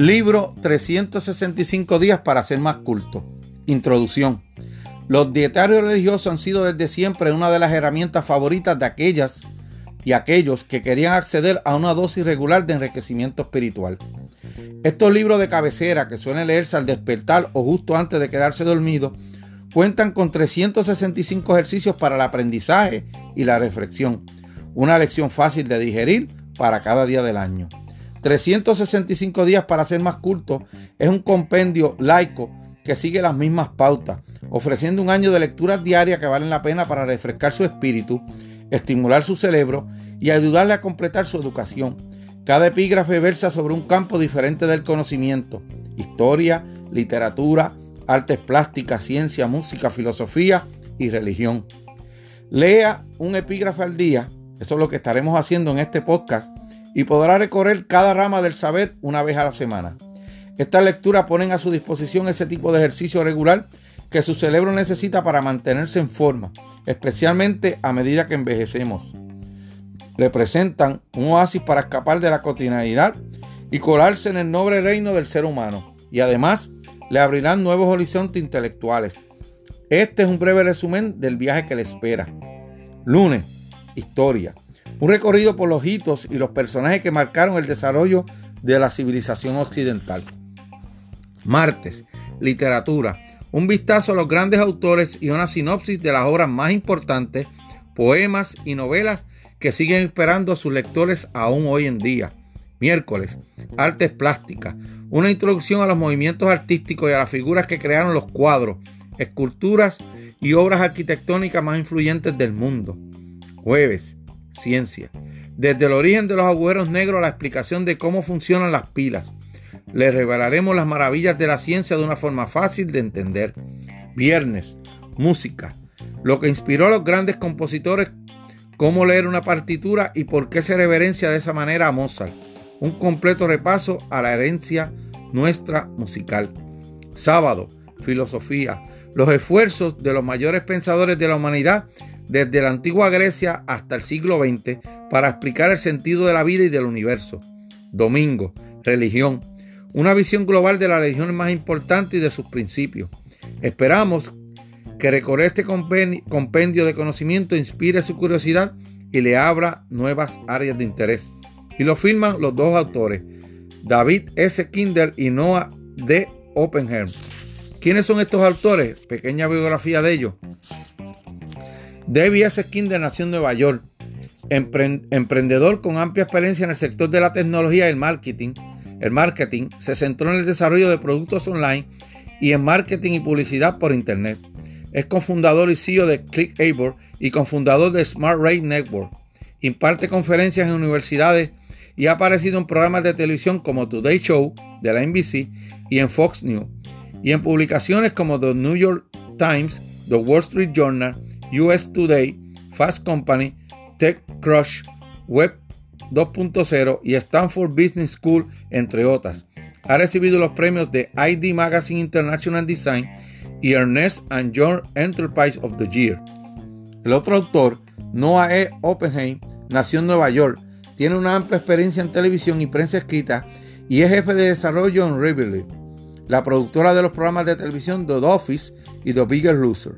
Libro 365 días para ser más culto. Introducción. Los dietarios religiosos han sido desde siempre una de las herramientas favoritas de aquellas y aquellos que querían acceder a una dosis regular de enriquecimiento espiritual. Estos libros de cabecera que suelen leerse al despertar o justo antes de quedarse dormido cuentan con 365 ejercicios para el aprendizaje y la reflexión, una lección fácil de digerir para cada día del año. 365 días para ser más culto es un compendio laico que sigue las mismas pautas, ofreciendo un año de lecturas diarias que valen la pena para refrescar su espíritu, estimular su cerebro y ayudarle a completar su educación. Cada epígrafe versa sobre un campo diferente del conocimiento, historia, literatura, artes plásticas, ciencia, música, filosofía y religión. Lea un epígrafe al día, eso es lo que estaremos haciendo en este podcast, y podrá recorrer cada rama del saber una vez a la semana. Estas lecturas ponen a su disposición ese tipo de ejercicio regular que su cerebro necesita para mantenerse en forma, especialmente a medida que envejecemos. Representan un oasis para escapar de la cotidianidad y colarse en el noble reino del ser humano, y además le abrirán nuevos horizontes intelectuales. Este es un breve resumen del viaje que le espera. Lunes, historia. Un recorrido por los hitos y los personajes que marcaron el desarrollo de la civilización occidental. Martes, literatura. Un vistazo a los grandes autores y una sinopsis de las obras más importantes, poemas y novelas que siguen esperando a sus lectores aún hoy en día. Miércoles, artes plásticas. Una introducción a los movimientos artísticos y a las figuras que crearon los cuadros, esculturas y obras arquitectónicas más influyentes del mundo. Jueves, ciencia. Desde el origen de los agujeros negros a la explicación de cómo funcionan las pilas. Les revelaremos las maravillas de la ciencia de una forma fácil de entender. Viernes, música. Lo que inspiró a los grandes compositores, cómo leer una partitura y por qué se reverencia de esa manera a Mozart. Un completo repaso a la herencia nuestra musical. Sábado, filosofía. Los esfuerzos de los mayores pensadores de la humanidad desde la antigua Grecia hasta el siglo XX para explicar el sentido de la vida y del universo. Domingo, religión, una visión global de la religión más importante y de sus principios. Esperamos que recorrer este compendio de conocimiento inspire su curiosidad y le abra nuevas áreas de interés. Y lo firman los dos autores, David S. Kindle y Noah D. Oppenheim. ¿Quiénes son estos autores? Pequeña biografía de ellos. David S. Kindle nació en Nueva York, emprendedor con amplia experiencia en el sector de la tecnología y el marketing. El marketing se centró en el desarrollo de productos online y en marketing y publicidad por Internet. Es cofundador y CEO de ClickAble y cofundador de Smart Rate Network. Imparte conferencias en universidades y ha aparecido en programas de televisión como Today Show de la NBC y en Fox News, y en publicaciones como The New York Times, The Wall Street Journal, US Today, Fast Company, TechCrush, Web 2.0 y Stanford Business School, entre otras. Ha recibido los premios de ID Magazine International Design y Ernest and John Enterprise of the Year. El otro autor, Noah E. Oppenheim, nació en Nueva York, tiene una amplia experiencia en televisión y prensa escrita y es jefe de desarrollo en Riverly, la productora de los programas de televisión The Office y The Bigger Loser.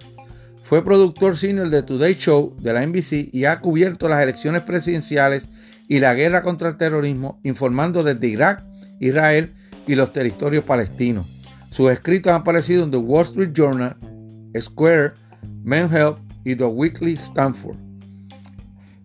Fue productor senior de Today Show de la NBC y ha cubierto las elecciones presidenciales y la guerra contra el terrorismo, informando desde Irak, Israel y los territorios palestinos. Sus escritos han aparecido en The Wall Street Journal, Square, Men Help y The Weekly Stanford.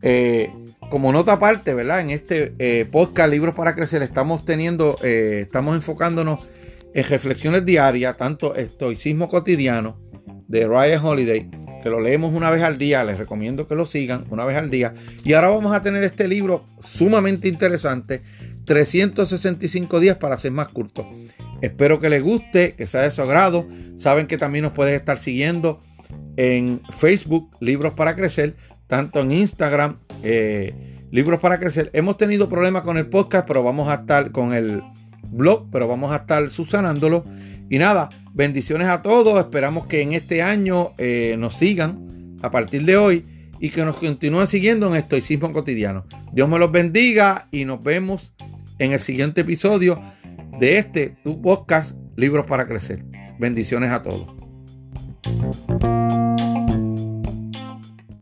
Eh, como nota aparte, ¿verdad? En este eh, podcast Libros para Crecer estamos teniendo, eh, estamos enfocándonos en reflexiones diarias, tanto estoicismo cotidiano, de Ryan Holiday, que lo leemos una vez al día, les recomiendo que lo sigan una vez al día. Y ahora vamos a tener este libro sumamente interesante, 365 días para ser más corto. Espero que les guste, que sea de su agrado. Saben que también nos puedes estar siguiendo en Facebook, Libros para Crecer, tanto en Instagram, eh, Libros para Crecer. Hemos tenido problemas con el podcast, pero vamos a estar con el blog, pero vamos a estar subsanándolo. Y nada, bendiciones a todos. Esperamos que en este año eh, nos sigan a partir de hoy y que nos continúen siguiendo en Estoicismo Cotidiano. Dios me los bendiga y nos vemos en el siguiente episodio de este tu podcast Libros para Crecer. Bendiciones a todos.